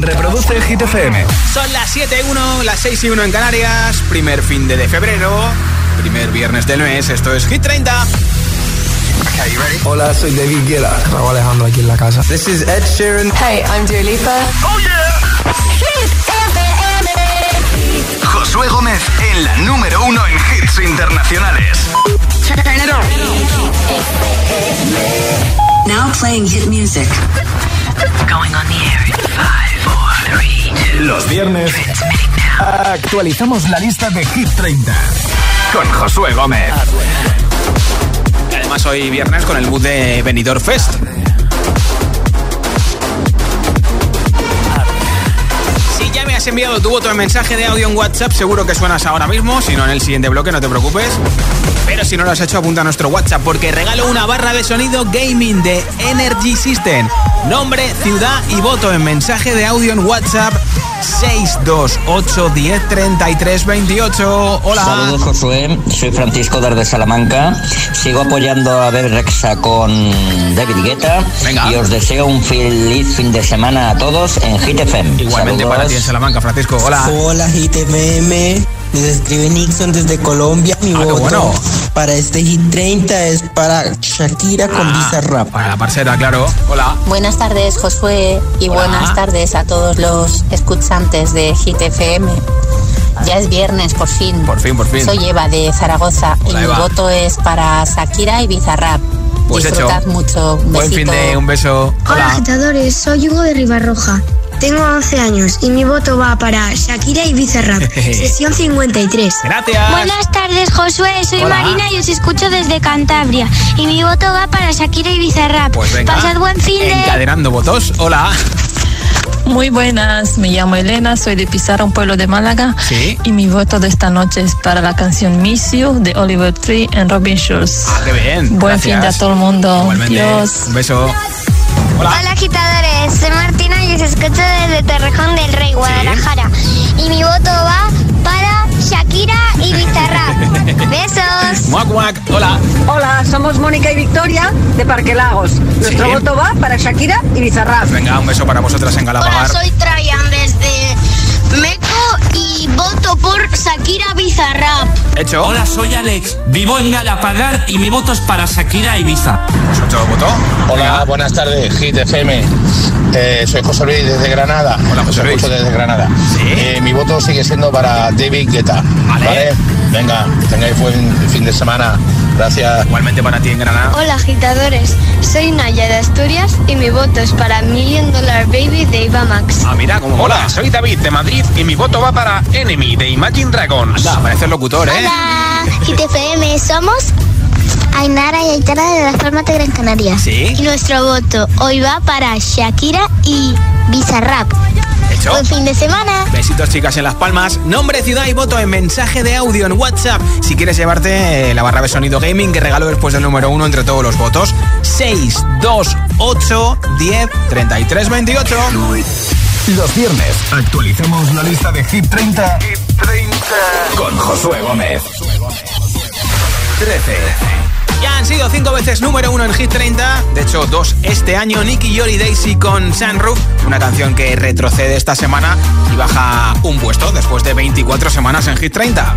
Reproduce Hit FM. Son las 7 y 1, las 6 y 1 en Canarias. Primer fin de, de febrero. Primer viernes del mes. Esto es Hit 30. Okay, you ready? Hola, soy David Guetta. Raúl Alejandro aquí en la casa. This is Ed Sheeran. Hey, I'm Dua Lipa. Oh yeah. Hit FM. Josué Gómez en la número uno en hits internacionales. Turn it on. Now playing hit music. Going on the air in five, four, three, two. Los viernes actualizamos la lista de Hit 30 con Josué Gómez. Y además hoy viernes con el mood de Benidorm Fest. Si ya me has enviado tu voto en mensaje de audio en WhatsApp, seguro que suenas ahora mismo. Si no, en el siguiente bloque, no te preocupes. Pero si no lo has hecho, apunta a nuestro WhatsApp porque regalo una barra de sonido gaming de Energy System. Nombre, ciudad y voto en mensaje de audio en WhatsApp 628 10 33 28. Hola. Saludos Josué, soy Francisco desde Salamanca. Sigo apoyando a Rexa con David Guetta Venga. y os deseo un feliz fin de semana a todos en Hit FM. Igualmente Saludos. para ti en Salamanca, Francisco. Hola. Hola, Hit Les escribe Nixon desde Colombia. Mi Ah, voto bueno. para este Hit 30 es para Shakira con Visa Rap. Para la parcera, claro. Hola. Buenas tardes, Josué, y Hola. buenas tardes a todos los escuchantes de Hit FM. Ya es viernes, por fin. Por fin, por fin. Soy Eva de Zaragoza y mi Eva. voto es para Shakira y Bizarrap. Pues Disfrutad hecho. mucho. Un Buen besito. fin de un beso. Hola Hola. agitadores, soy Hugo de Ribarroja. Tengo 11 años y mi voto va para Shakira y Bizarrap. Sesión 53. Gracias. Buenas tardes, Josué. Soy Hola. Marina y os escucho desde Cantabria. Y mi voto va para Shakira y Bizarrap. Pues venga. Pasad buen fin de... Encadenando votos. Hola. Muy buenas, me llamo Elena, soy de Pizarra, un pueblo de Málaga. Sí. Y mi voto de esta noche es para la canción Miss You de Oliver Tree en Robin Schulz. Ah, qué bien. Buen Gracias. fin de a todo el mundo. Igualmente. Dios. Un beso. Hola. Hola agitadores, soy Martina os escucho desde Torrejón del Rey, Guadalajara. Y mi voto va para Shakira y Bizarrap. Besos. Muac, muac. Hola. Hola, somos Mónica y Victoria de Parque Lagos. Nuestro Sí. voto va para Shakira y Bizarrap. Venga, un beso para vosotras en Galapagar. Trayan desde Meco y voto por Shakira Bizarrap. Hecho. Hola, soy Alex. Vivo en Galapagar y mi voto es para Shakira Ibiza. Pues hecho voto. Hola, buenas tardes, Hit FM. Eh, soy José Luis desde Granada. Hola, José Os Luis. escucho desde Granada. Sí. Eh, mi voto sigue siendo para David Guetta. Vale. Venga, tengáis buen fin de semana. Gracias. Igualmente para ti en Granada. Hola agitadores, soy Naya de Asturias y mi voto es para Million Dollar Baby de Iva Max. Ah, mira, como mola. Hola, soy David de Madrid y mi voto va para Enemy de Imagine Dragons. Anda, parece el locutor, ¿eh? Hola, GTFM, somos Ainara y Aitana de Las Palmas de Gran Canaria. Sí. Y nuestro voto hoy va para Shakira y Bizarrap. Hecho. Buen fin de semana. Besitos chicas en las palmas. Nombre, ciudad y voto en mensaje de audio en WhatsApp. Si quieres llevarte eh, la barra de sonido gaming que regalo después del número uno entre todos los votos. 6, 2, 8, 10, 33, 28. Los viernes actualizamos la lista de Hit 30, con Josué Gómez. 13. Ya han sido cinco veces número uno en Hit 30. De hecho, dos este año. Nicky Yori Daisy con Sunroof. Una canción que retrocede esta semana y baja un puesto después de 24 semanas en Hit 30.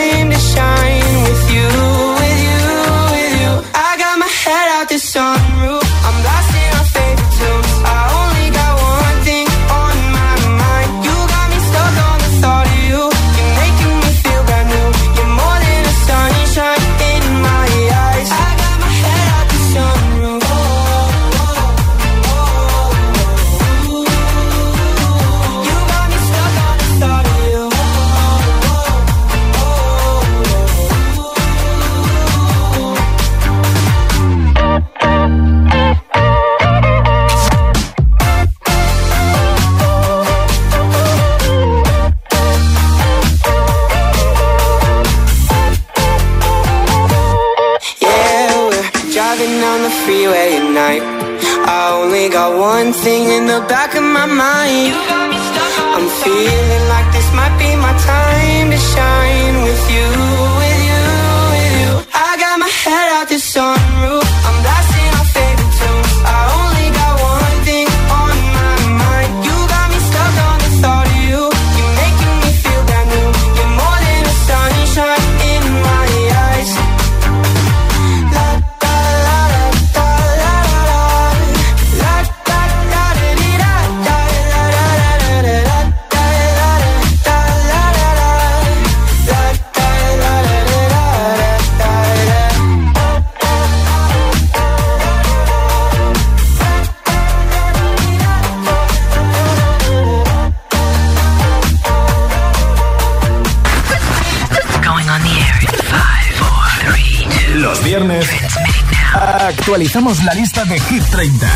actualizamos la lista de Hit 30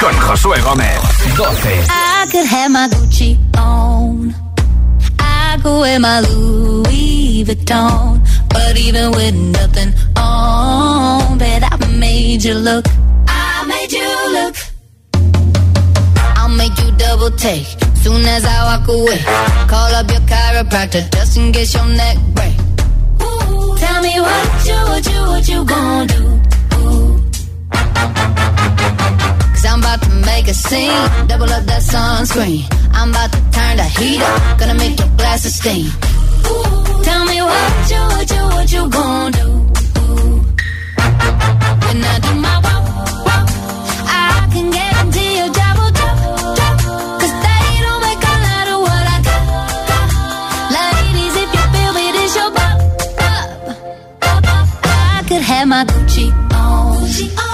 con Josué Gómez. 12. I could have my Gucci on. I could wear my Louis Vuitton. But even with nothing on, bet I made you look. I made you look. I'll make you double take. Soon as I walk away, call up your chiropractor just in case your neck break. Ooh, tell me what you, what you, what you gonna do? Cause I'm about to make a scene. Double up that sunscreen. I'm about to turn the heat up. Gonna make your glasses steam. Ooh, tell me what you, what you, what you gonna do? When I do my walk, walk, I can guarantee you double. Cause they don't make a lot of what I got. if you your. I could have my Gucci on. I could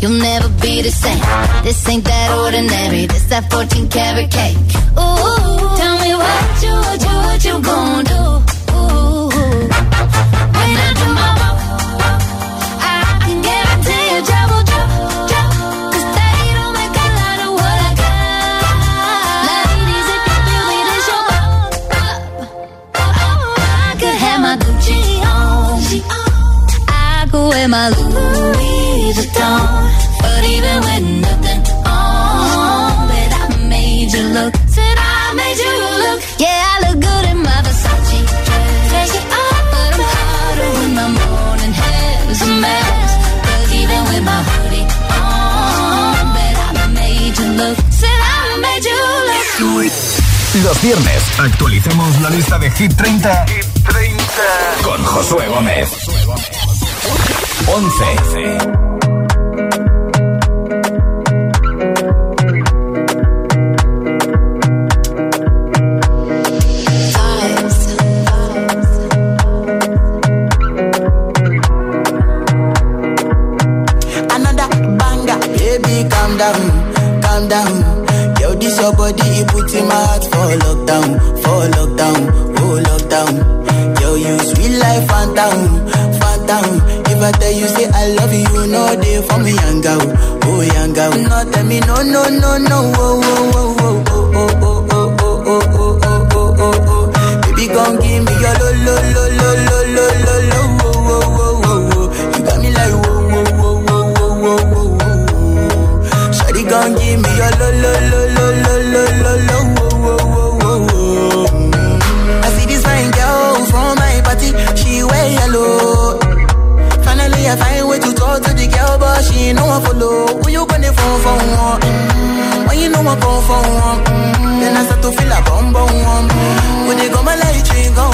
you'll never be the same. This ain't that ordinary. This that 14 karat cake. Ooh, tell me what you, what you, what you gonna do? Ooh, when I my I can I got. Your bop, oh, I could have my Gucci on. I could wear my Louis Vuitton. But even with nothing on, bet I made you look. Said I made you look. Yeah, I look good in my Versace dress. Take it off, but I'm hotter when my morning hair's a mess. Cause even with my hoodie on, bet I made you look. Said I made you look. Los viernes actualizamos la lista de Hit 30, con Josué Gómez. 11. Your body, it puts in my heart for lockdown, for lockdown, oh lockdown. Yo, you sweet life, phantom, phantom. If I tell you say I love you, you know for me, young girl, oh young girl. No, tell me no, no, no, no, oh, oh, oh, oh, oh, oh, oh, oh, oh, oh, oh, oh, oh, oh, oh. Baby, come give me your lo, lo, lo, lo, lo, lo, lo, lo, gon' give me your lo lo lo lo lo lo lo lo wo wo wo wo. I see this fine girl from my party, she wear yellow. Finally I find way to talk to the girl, but she ain't no one follow. Who you gonna phone for? One? Mm. When you know I come for one, mm. then I start to feel a bum bum one. When they go my light, you go.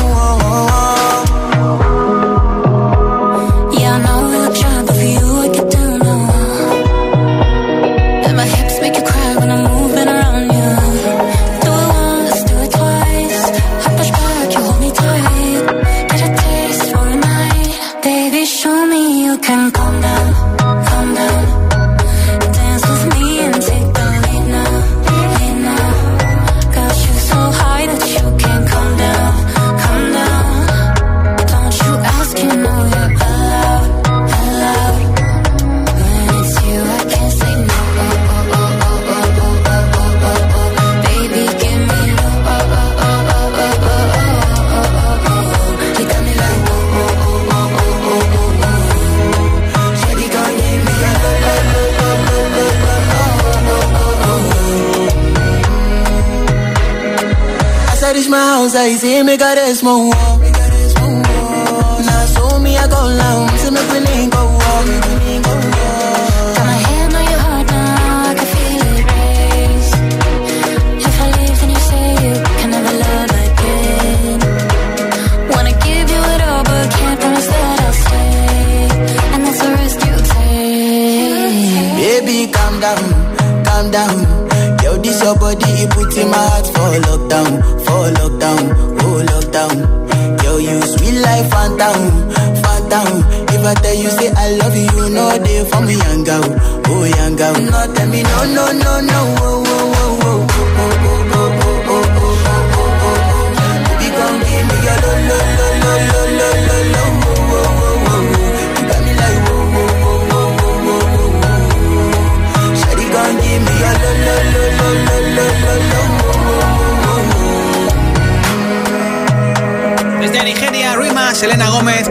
y si me cares, mo. terminó, no, no.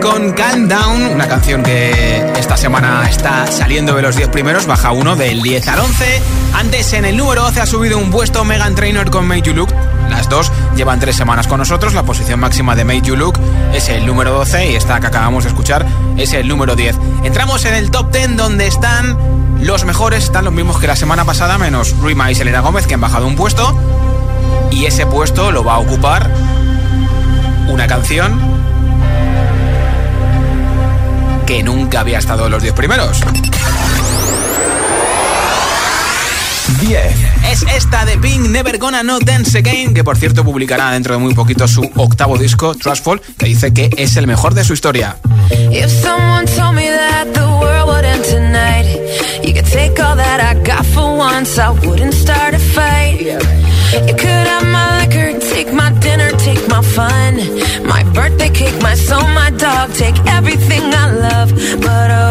Con Calm Down, una canción que esta semana está saliendo de los 10 primeros, baja uno del 10 al 11. Antes en el número 12 ha subido un puesto Megan Trainor con Make You Look. Las dos llevan tres semanas con nosotros. La posición máxima de Make You Look es el número 12 y esta que acabamos de escuchar es el número 10. Entramos en el top 10 donde están los mejores, están los mismos que la semana pasada, menos Rima y Selena Gómez que han bajado un puesto. Y ese puesto lo va a ocupar una canción que nunca había estado en los 10 primeros. 10. Es esta de Pink, Never Gonna No Dance Again, que por cierto publicará dentro de muy poquito su octavo disco, Trustful, que dice que es el mejor de su historia. If someone told me that the world would end tonight, you could take all that I got for once, I wouldn't start a fight. You could but I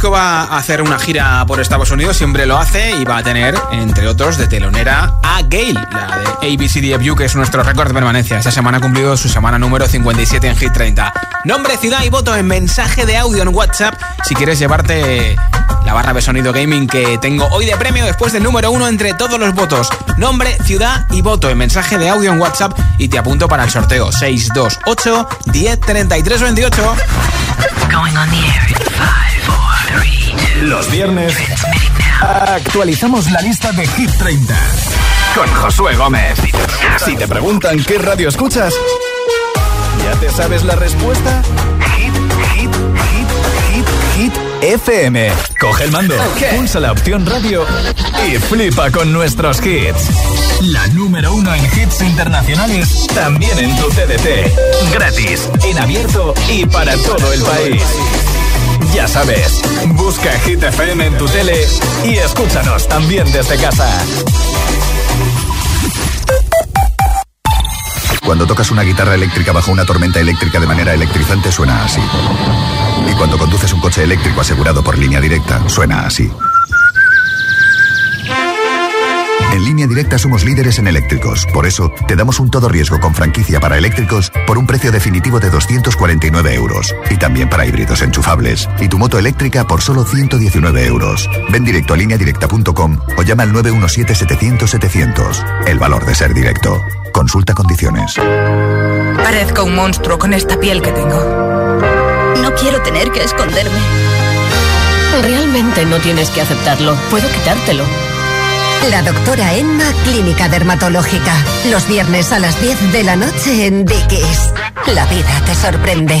disco va a hacer una gira por Estados Unidos, siempre lo hace y va a tener, entre otros, de telonera a Gail, la de ABCDFU, que es nuestro récord de permanencia. Esta semana ha cumplido su semana número 57 en Hit 30. Nombre, ciudad y voto en mensaje de audio en WhatsApp si quieres llevarte la barra de sonido gaming que tengo hoy de premio después del número uno entre todos los votos. Nombre, ciudad y voto en mensaje de audio en WhatsApp y te apunto para el sorteo 628 10 33 28. Los viernes actualizamos la lista de Hit 30 con Josué Gómez. Si te preguntan qué radio escuchas, ¿ya te sabes la respuesta? Hit, hit, hit, hit, hit FM. Coge el mando, pulsa la opción radio y flipa con nuestros hits. La número uno en hits internacionales, también en tu TDT. Gratis, en abierto y para todo el país. Ya sabes, busca Hit FM en tu tele y escúchanos también desde casa. Cuando tocas una guitarra eléctrica bajo una tormenta eléctrica de manera electrizante suena así. Y cuando conduces un coche eléctrico asegurado por línea directa, suena así. En línea directa somos líderes en eléctricos. Por eso, te damos un todo riesgo con franquicia para eléctricos por un precio definitivo de 249 euros. Y también para híbridos enchufables. Y tu moto eléctrica por solo 119 euros. Ven directo a lineadirecta.com o llama al 917-700-700. El valor de ser directo. Consulta condiciones. Parezco un monstruo con esta piel que tengo. No quiero tener que esconderme. Realmente no tienes que aceptarlo. Puedo quitártelo. La doctora Emma, Clínica Dermatológica. Los viernes a las 10 de la noche en Dickies. La vida te sorprende.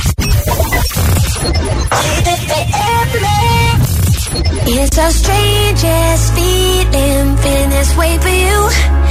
It's the strangest feeling, feeling this way for you.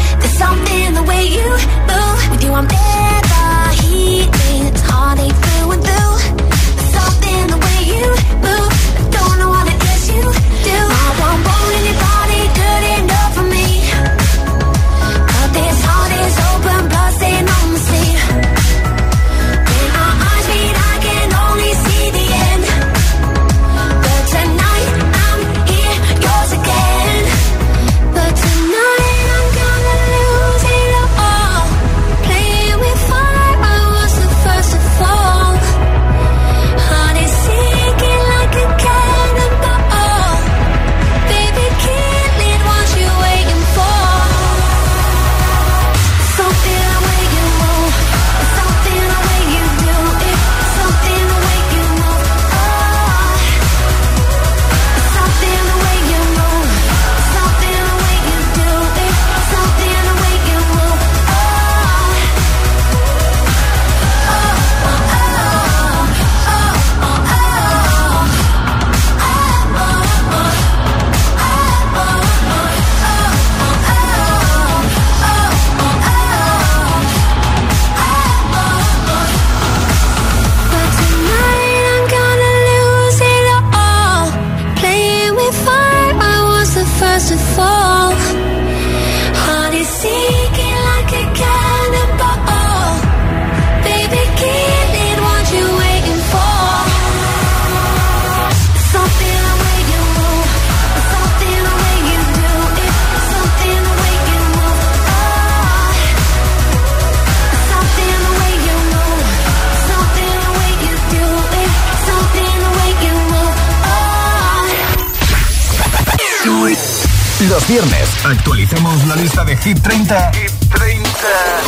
Los viernes actualizamos la lista de Hit 30, Hit 30.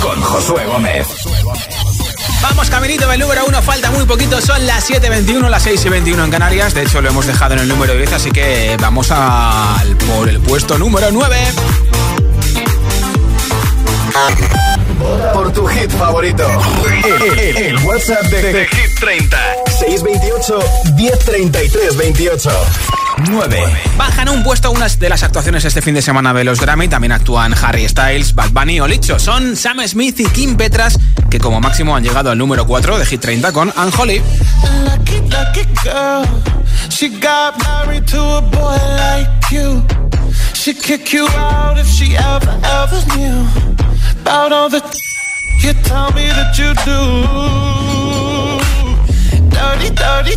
con Josué Gómez. Vamos caminito del número 1, falta muy poquito, son las 7.21, las 6.21 en Canarias, de hecho lo hemos dejado en el número 10, así que vamos al por el puesto número 9. Por tu hit favorito, el, el, el WhatsApp de, de, Hit 30, 628 1033 28. 9. Bajan un puesto unas de las actuaciones este fin de semana de los Grammy. También actúan Harry Styles, Bad Bunny o Licho. Son Sam Smith y Kim Petras, que como máximo han llegado al número 4 de Hit 30 con Unholy. Dirty,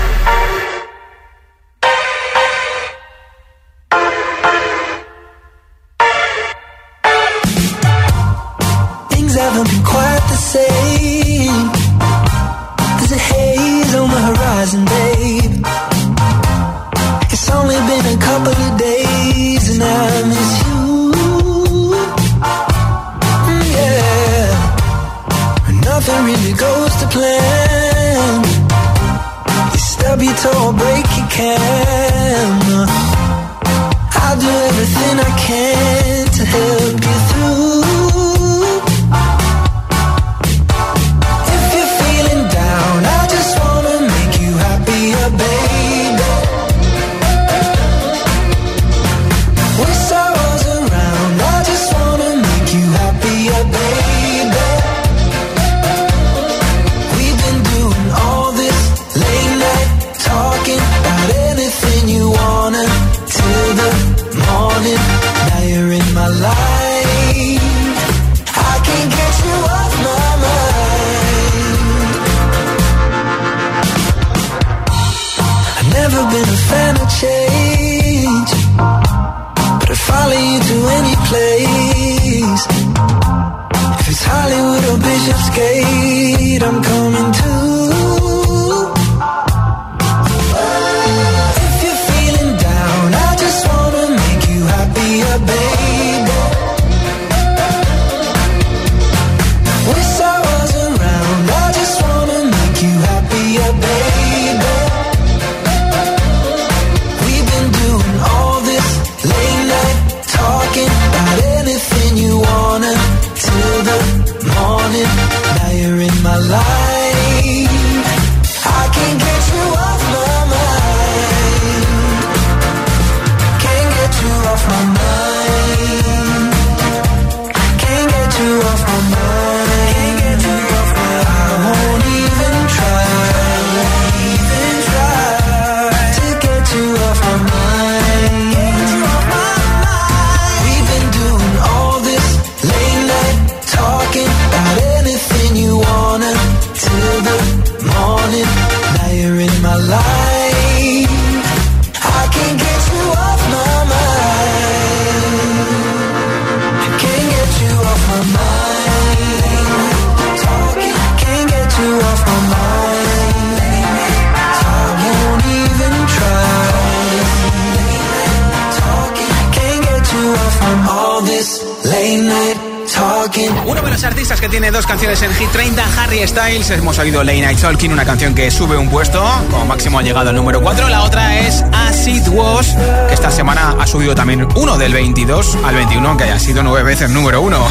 Tiene dos canciones en Hit 30, Harry Styles. Hemos oído Late Night Talking, una canción que sube un puesto, como máximo ha llegado al número 4. La otra es As It Was, que esta semana ha subido también uno del 22 al 21, aunque haya sido nueve veces número uno.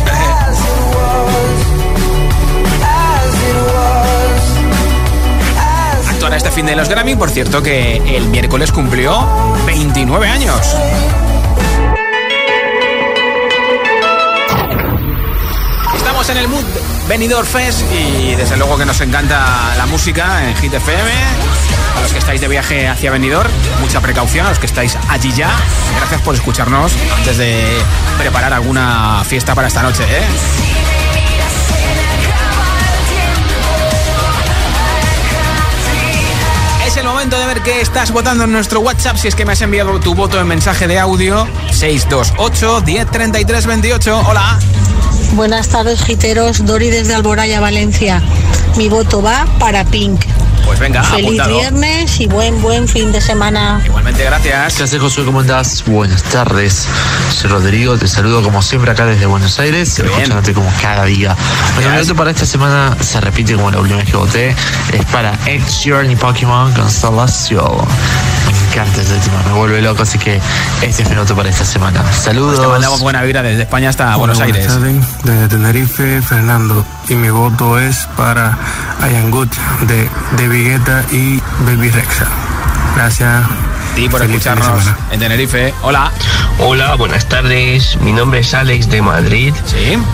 Actuará este fin de los Grammy, por cierto que el miércoles cumplió 29 años. Estamos en el Mood Benidorm Fest y desde luego que nos encanta la música en Hit FM. A los que estáis de viaje hacia Benidorm, mucha precaución. A los que estáis allí ya, gracias por escucharnos antes de preparar alguna fiesta para esta noche. ¿eh? Es el momento de ver qué estás votando en nuestro WhatsApp. Si es que me has enviado tu voto en mensaje de audio, 628 1033 28. Hola. Buenas tardes, giteros. Dori desde Alboraya, Valencia. Mi voto va para Pink. Pues venga, Feliz apuntado. viernes y buen, buen fin de semana. Igualmente, gracias. ¿Qué haces, Josué? ¿Cómo andás? Buenas tardes. Soy Rodrigo, te saludo como siempre acá desde Buenos Aires, escuchándote como cada día. Bueno, mi voto para esta semana se repite como la última vez que voté. Es para Ed Sheeran y Pokémon Constellation. Me encanta ese tema, me vuelve loco, así que este es mi voto para esta semana. Saludos. Pues te mandamos buena vibra desde España hasta Buenos Aires. Buenas tardes, desde Tenerife, Fernando. Y mi voto es para I Am Good de, de Vigueta y Baby Rexa. Gracias. Por Feliz escucharnos en Tenerife. Hola. Hola, buenas tardes. Mi nombre es Alex de Madrid.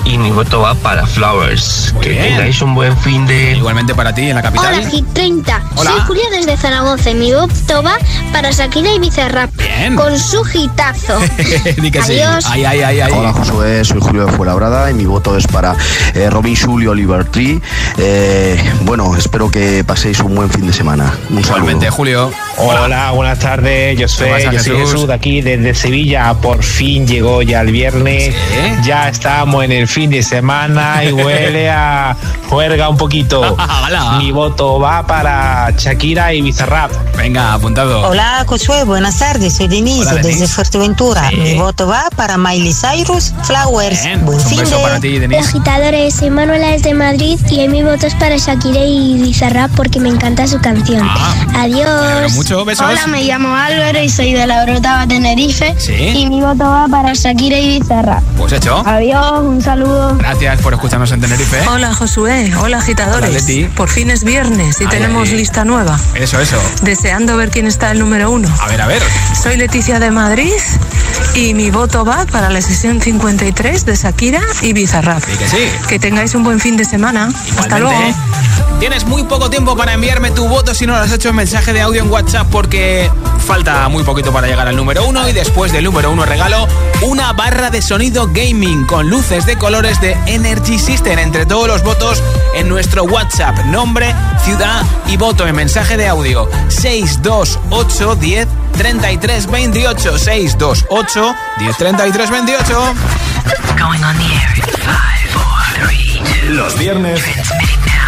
Y mi voto va para Flowers. que bien. tengáis un buen fin de. Igualmente para ti en la capital. Hola, Hit 30. Hola. Soy Julia desde Zaragoza. y Mi voto va para Shakira y Bizarrap. Con su. Di que sí. Adiós. Ay, ay, ay, ay. Hola Josué, soy Julio de Fuenlabrada y mi voto es para eh, Robin y Oliver Tree. Eh, bueno, espero que paséis un buen fin de semana. Un Igualmente, Julio. Hola, buenas tardes. Yo soy, ¿Qué pasa, yo soy Jesús? De aquí desde Sevilla. Por fin llegó ya el viernes. Ya estamos en el fin de semana y huele a juerga un poquito. Mi voto va para Shakira y Bizarrap. Venga, apuntado. Hola, Josué, buenas tardes. Soy Denise Hola, Denise. desde Fuerteventura. Mi voto va para Miley Cyrus, Flowers. Buen fin de... Hola, agitadores. Soy Manuela desde Madrid y mi voto es para Shakira y Bizarrap porque me encanta su canción. Adiós. alegro mucho, besos. Hola, me llamo Álvaro y soy de la Brotava, Tenerife. Sí. Y mi voto va para Shakira y Bizarrap. Pues hecho. Adiós, un saludo. Gracias por escucharnos en Tenerife. Hola Josué, hola agitadores. Hola, Leti. Por fin es viernes y Ay, tenemos ay. lista nueva. Eso, eso. Deseando ver quién está el número uno. A ver, a ver. Soy Leticia de Madrid y mi voto va para la sesión 53 de Shakira y Bizarrap. Sí que sí. Que tengáis un buen fin de semana. Hasta luego. Tienes muy poco tiempo para enviarme tu voto si no lo has hecho en mensaje de audio en WhatsApp porque falta muy poquito para llegar al número uno y después del número uno regalo una barra de sonido gaming con luces de colores de Energy System entre todos los votos en nuestro WhatsApp. Nombre, ciudad y voto en mensaje de audio 628 10 33 28 628 10 33 28 Going on the air five. Los viernes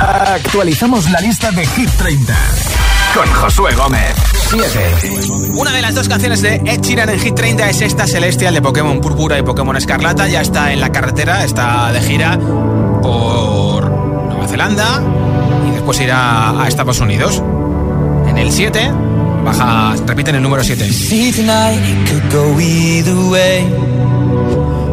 actualizamos la lista de Hit 30 con Josué Gómez. 7. Una de las dos canciones de Ed Sheeran en Hit 30 es esta Celestial de Pokémon Púrpura y Pokémon Escarlata. Ya está en la carretera, está de gira por Nueva Zelanda y después irá a Estados Unidos. En el 7, baja, repiten el número 7.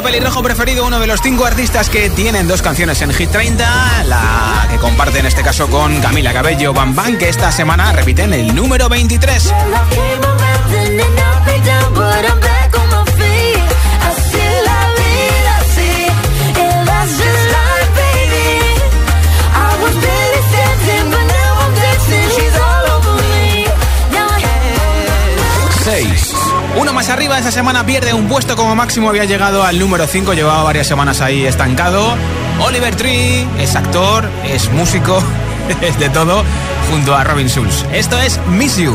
Nuestro pelirrojo preferido, uno de los cinco artistas que tienen dos canciones en Hit 30, la que comparte en este caso con Camila Cabello Bam Bam, que esta semana repiten el número 23. Más arriba, esta semana pierde un puesto como máximo, había llegado al número 5, llevaba varias semanas ahí estancado. Oliver Tree es actor, es músico, es de todo, junto a Robin Schulz. Esto es Miss You.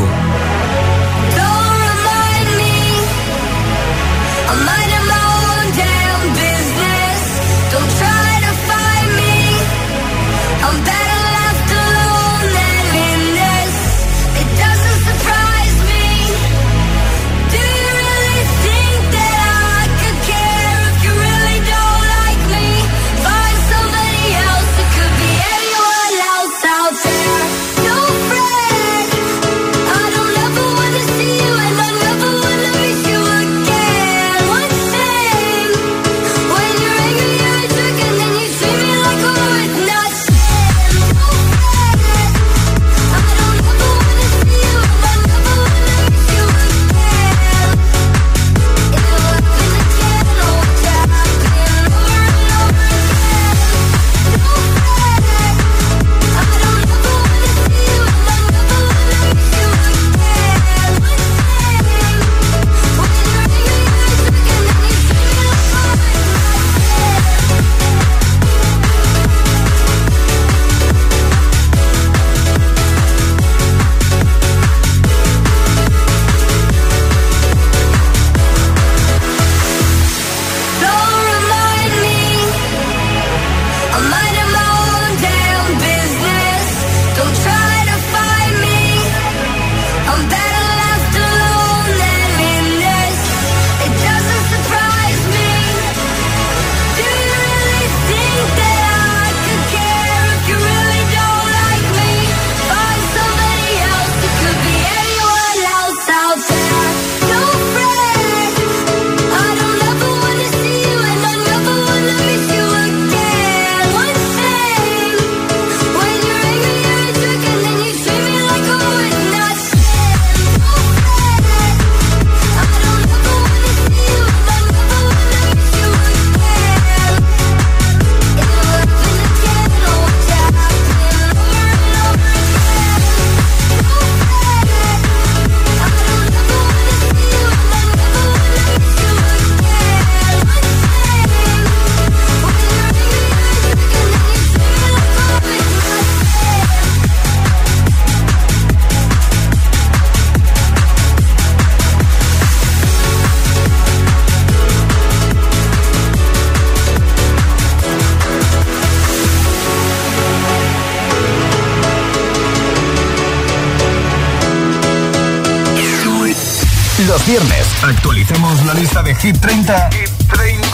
Actualicemos la lista de Hit 30, Hit 30.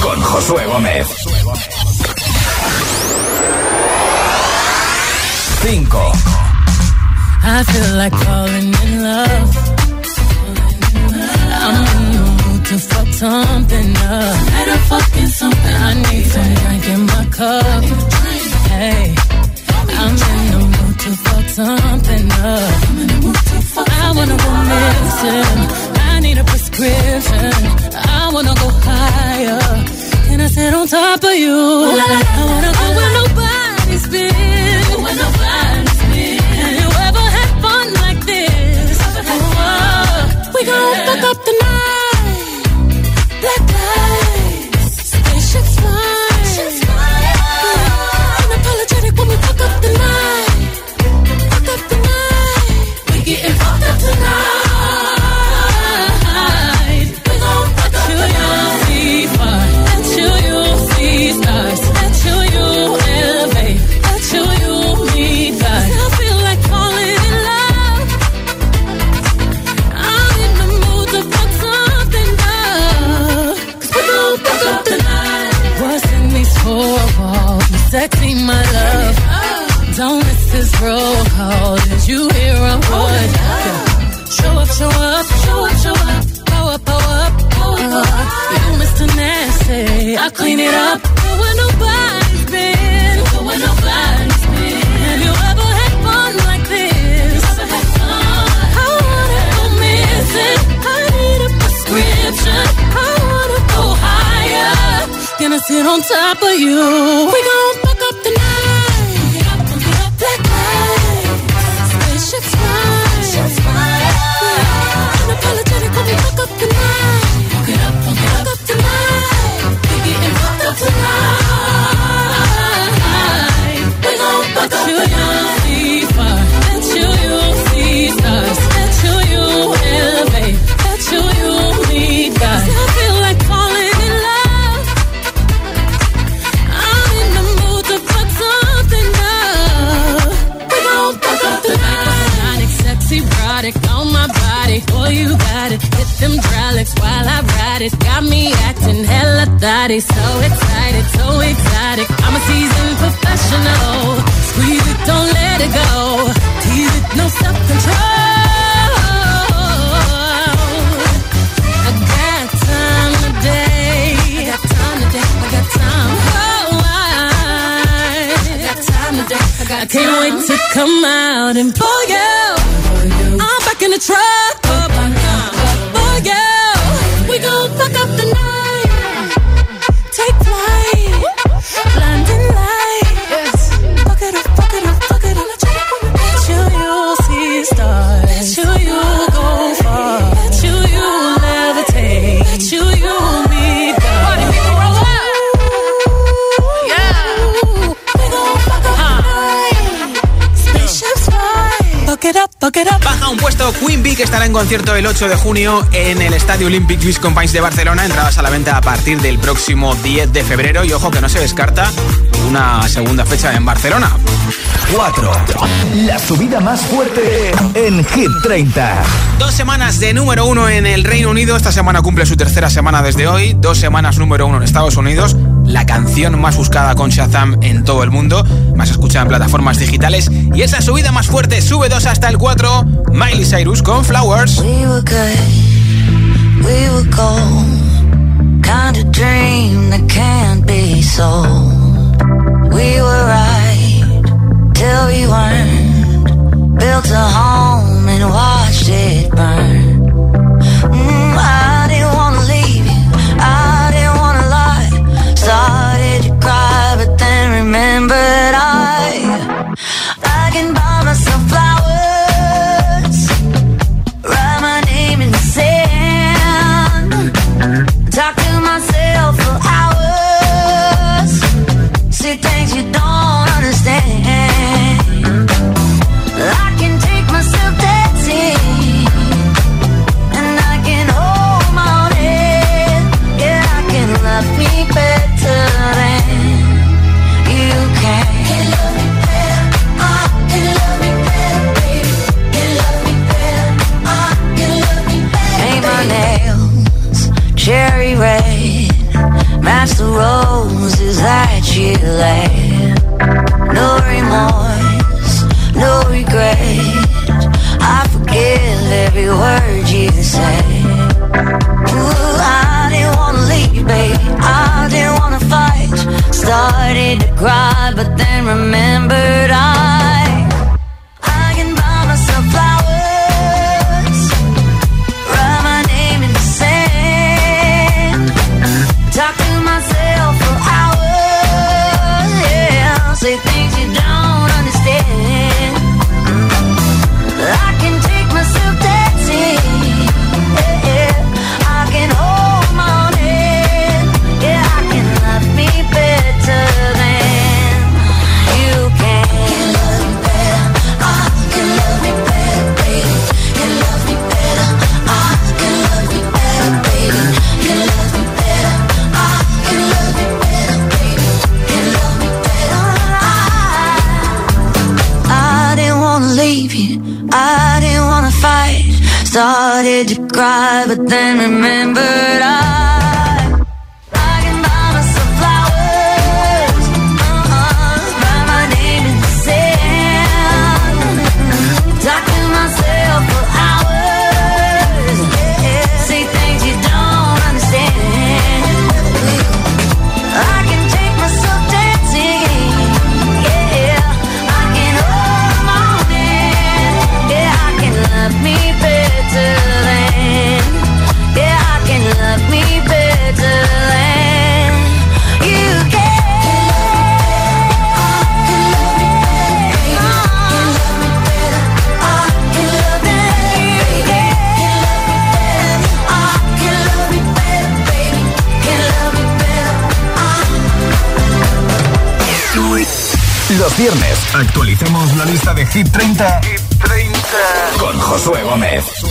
con Josué Gómez. 5. I feel like falling in love. I'm in to fuck something up. Fucking something. I need some drink in my cup. Hey, I'm in the mood to fuck something up. I wanna go missing. I need a prescription. I wanna go higher. And I sit on top of you? I wanna go where nobody's been. Where nobody's been. Have you ever had fun like this? Oh, we gon' fuck up the night. Black lights, miss this roll call. Did you hear a oh, word? Show up, show up, show up, show up. Pow up, pow up. You Mr. Nasty, I clean it up. Go where nobody's been. Go where nobody's been. Have you ever had fun like this? I wanna go missing. I need a prescription. I wanna go higher. Gonna sit on top of you. We gon' concierto el 8 de junio en el Estadio Olympic Luis Companys de Barcelona. Entradas a la venta a partir del próximo 10 de febrero. Y ojo que no se descarta una segunda fecha en Barcelona. 4. La subida más fuerte en Hit 30. Dos semanas de número uno en el Reino Unido. Esta semana cumple su tercera semana desde hoy. Dos semanas número uno en Estados Unidos. La canción más buscada con Shazam en todo el mundo. Más escuchada en plataformas digitales. Y esa subida más fuerte sube dos hasta el 4. Miley Cyrus con Flowers. We were good, we were gold. Kind of dream that can't be sold. We were right till we weren't. Built a home and watched it burn. Mm, I lay. But then remembered actualicemos la lista de Hit 30, con Josué Gómez.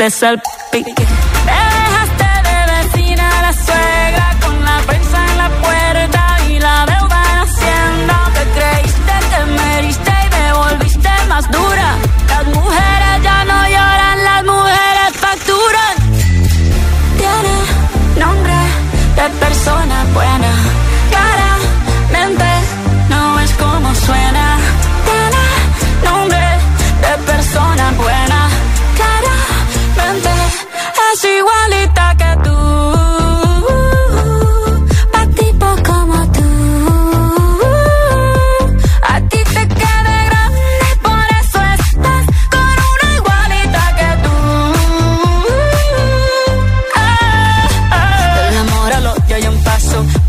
Perdón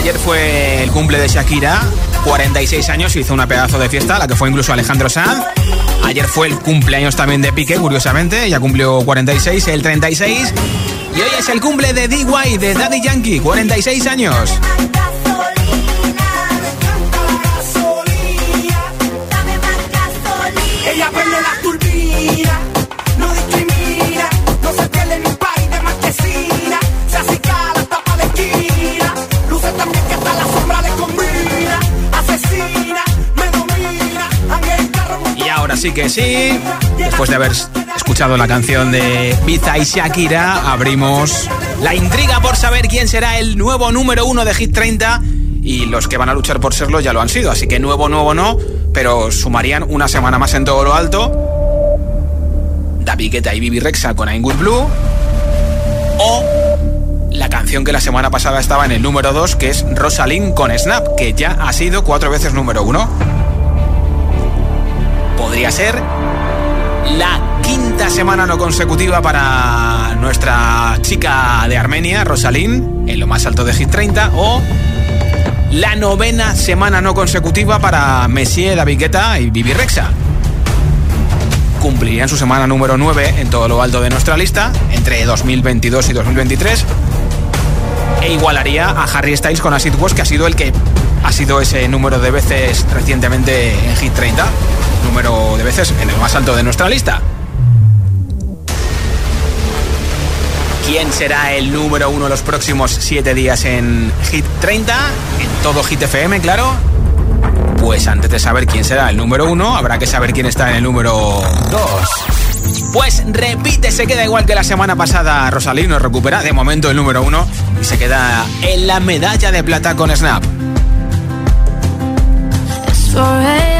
Ayer fue el cumple de Shakira, 46 años, hizo una pedazo de fiesta, la que fue incluso Alejandro Sanz. Ayer fue el cumpleaños también de Piqué, curiosamente, ya cumplió 46, el 36. Y hoy es el cumple de D.Y. de Daddy Yankee, 46 años. Así que sí, después de haber escuchado la canción de Biza y Shakira, abrimos la intriga por saber quién será el nuevo número uno de Hit 30 y los que van a luchar por serlo ya lo han sido, así que nuevo, nuevo no, pero sumarían una semana más en todo lo alto. David Guetta y Bibi Rexa con I'm Blue o la canción que la semana pasada estaba en el número 2, que es Rosalind con Snap, que ya ha sido cuatro veces número uno. Podría ser la quinta semana no consecutiva para nuestra chica de Armenia, Rosalind, en lo más alto de Hit 30, o la novena semana no consecutiva para Messier, David Guetta y Bibi Rexa. Cumplirían su semana número 9 en todo lo alto de nuestra lista, entre 2022 y 2023, e igualaría a Harry Styles con Acid West, que ha sido el que ha sido ese número de veces recientemente en Hit 30, número de veces en el más alto de nuestra lista. ¿Quién será el número uno los próximos 7 días en Hit 30? En todo Hit FM, claro. Pues antes de saber quién será el número uno, habrá que saber quién está en el número 2. Pues repite, se queda igual que la semana pasada. Rosalino recupera de momento el número uno y se queda en la medalla de plata con Snap. It's 4 a.m.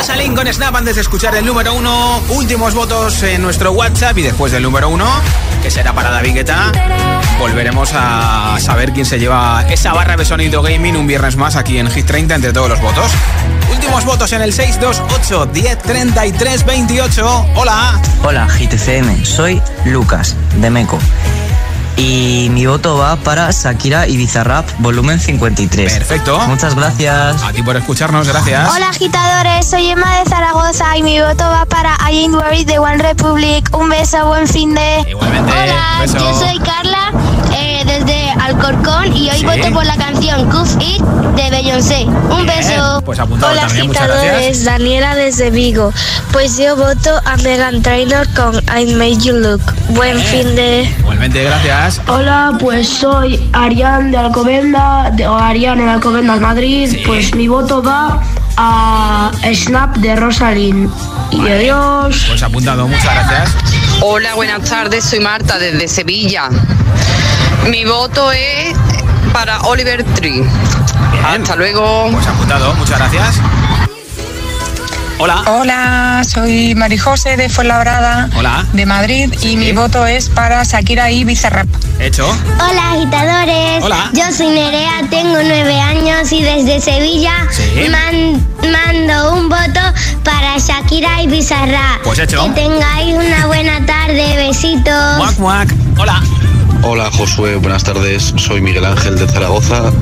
Rosalind con Snap antes de escuchar el número uno. Últimos votos en nuestro WhatsApp y después del número uno, que será para David Guetta, volveremos a saber quién se lleva esa barra de sonido gaming un viernes más aquí en Hit 30 entre todos los votos. Últimos votos en el 628 1033 28. Hola. Hola, GTCM. Soy Lucas, de Meco. Y mi voto va para Shakira y Bizarrap, volumen 53. Perfecto. Muchas gracias. A ti por escucharnos, gracias. Hola agitadores, soy Emma de Zaragoza y mi voto va para I Ain't Worried de One Republic. Un beso, buen fin de. Igualmente. Hola, beso. yo soy Carla eh, desde Alcorcón y hoy Sí. voto por la canción Cuff It de Beyoncé. Un beso. Pues apuntado Hola, también, agitadores. Daniela desde Vigo. Pues yo voto a Megan Trainor con I Made You Look. Buen fin de... Igualmente, gracias. Hola, pues soy Arián de Alcobenda, de, o Arián en Alcobendas, Madrid. Pues mi voto va a Snap de Rosalind. Y adiós. Pues apuntado, muchas gracias. Hola, buenas tardes, soy Marta desde Sevilla. Mi voto es para Oliver Tree. Hasta luego. Pues apuntado, muchas gracias. Hola. Hola, soy Marijose de Fuenlabrada, Hola. de Madrid, y mi voto es para Shakira y Bizarrap. Hecho. Hola agitadores, Hola. yo soy Nerea, tengo nueve años y desde Sevilla Sí. man- mando un voto para Shakira y Bizarra. Pues hecho. Que tengáis una buena tarde, besitos. Muac, muac. Hola. Hola Josué, buenas tardes. Soy Miguel Ángel de Zaragoza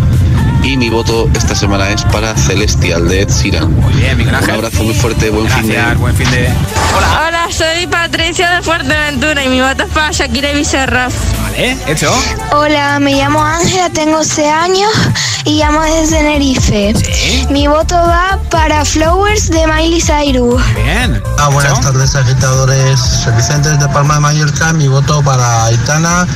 y mi voto esta semana es para Celestial de Ed Sheeran. Muy bien, Miguel Ángel. Un abrazo muy fuerte, buen fin de Gracias, buen fin de. Hola, soy Patricia de Fuerteventura y mi voto es para Shakira y Bizarrap. Vale, hecho. Hola, me llamo Ángela, tengo 11 años y llamo desde Tenerife. Mi voto va para Flowers de Miley Cyrus. Bien. Ah, buenas tardes, agitadores. Soy Vicente de Palma de Mallorca. Mi voto para Aitana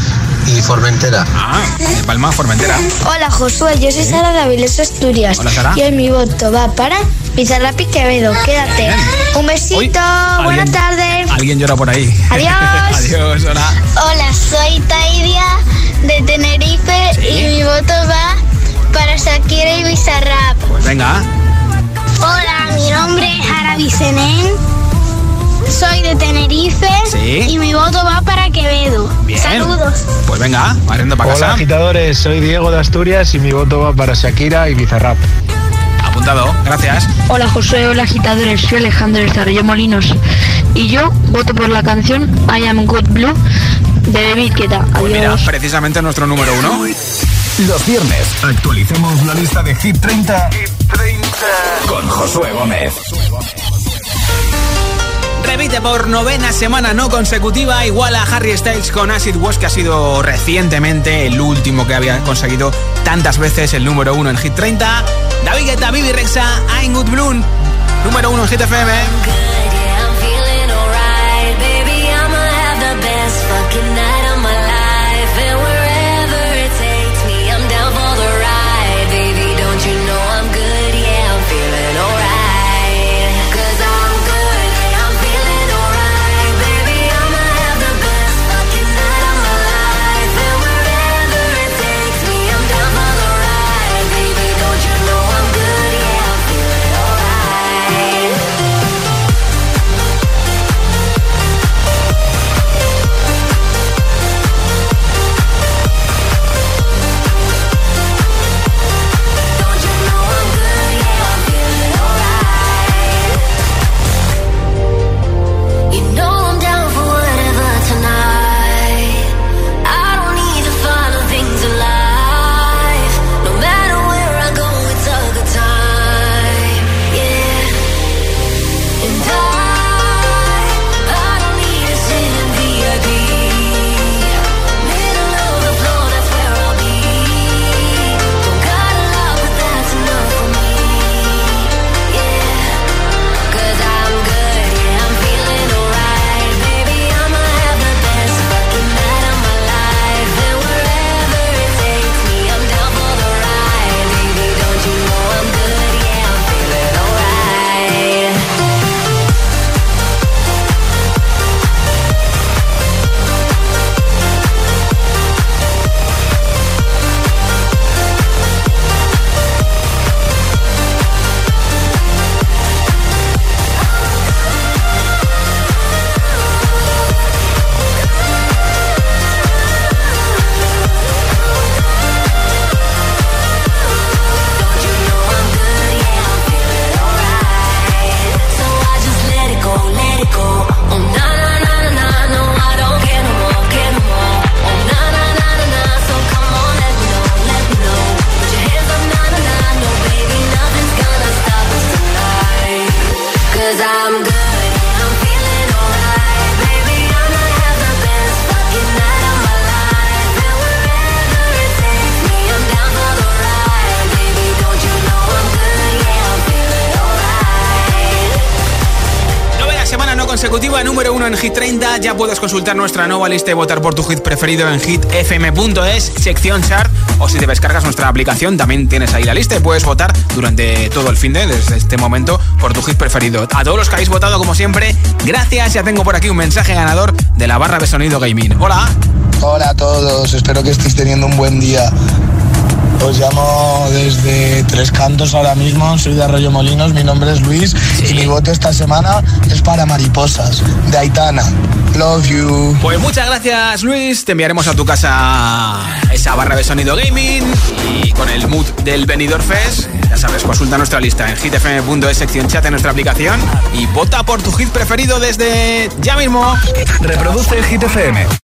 y Formentera. Ah, de Palma, Formentera. Hola Josué, yo soy Sara de Avilés, Asturias. Hola, Sara. Y hoy mi voto va para Bizarrap y Quevedo. Quédate. Un besito, buenas tardes. Alguien llora por ahí. Adiós. Adiós, hola. Hola, soy Taidia de Tenerife y mi voto va para Shakira y Bizarrap. Pues venga. Hola, mi nombre es Arabi Senén. Soy de Tenerife Sí. y mi voto va para Quevedo. Bien. Saludos. Pues venga, barriendo para Hola casa. agitadores, soy Diego de Asturias y mi voto va para Shakira y Bizarrap. Apuntado, gracias. Hola Josué, hola agitadores, soy Alejandro de Zarrillo Molinos y yo voto por la canción I Am Good Blue de David Guetta. Pues mira, Adiós. precisamente nuestro número uno. Los viernes actualicemos la lista de Hit 30, con Josué Gómez. Repite por novena semana no consecutiva, igual a Harry Styles con Acid Wash, que ha sido recientemente el último que había conseguido tantas veces el número uno en Hit 30. David Guetta, Bibi Rexa, I'm Good Bloom, número uno en Hit FM. Puedes consultar nuestra nueva lista y votar por tu hit preferido en hitfm.es, sección chart. O si te descargas nuestra aplicación, también tienes ahí la lista y puedes votar durante todo el fin de, desde este momento, por tu hit preferido. A todos los que habéis votado, como siempre, gracias. Ya tengo por aquí un mensaje ganador de la barra de sonido gaming. Hola. Hola a todos, espero que estéis teniendo un buen día. Os llamo desde Tres Cantos ahora mismo, soy de Arroyo Molinos, mi nombre es Luis y mi voto esta semana es para Mariposas, de Aitana. Love you. Pues muchas gracias, Luis. Te enviaremos a tu casa esa barra de sonido gaming y con el mood del Benidorm Fest. Ya sabes, consulta nuestra lista en hitfm.es, sección chat en nuestra aplicación y vota por tu hit preferido desde ya mismo. Reproduce el Hit FM.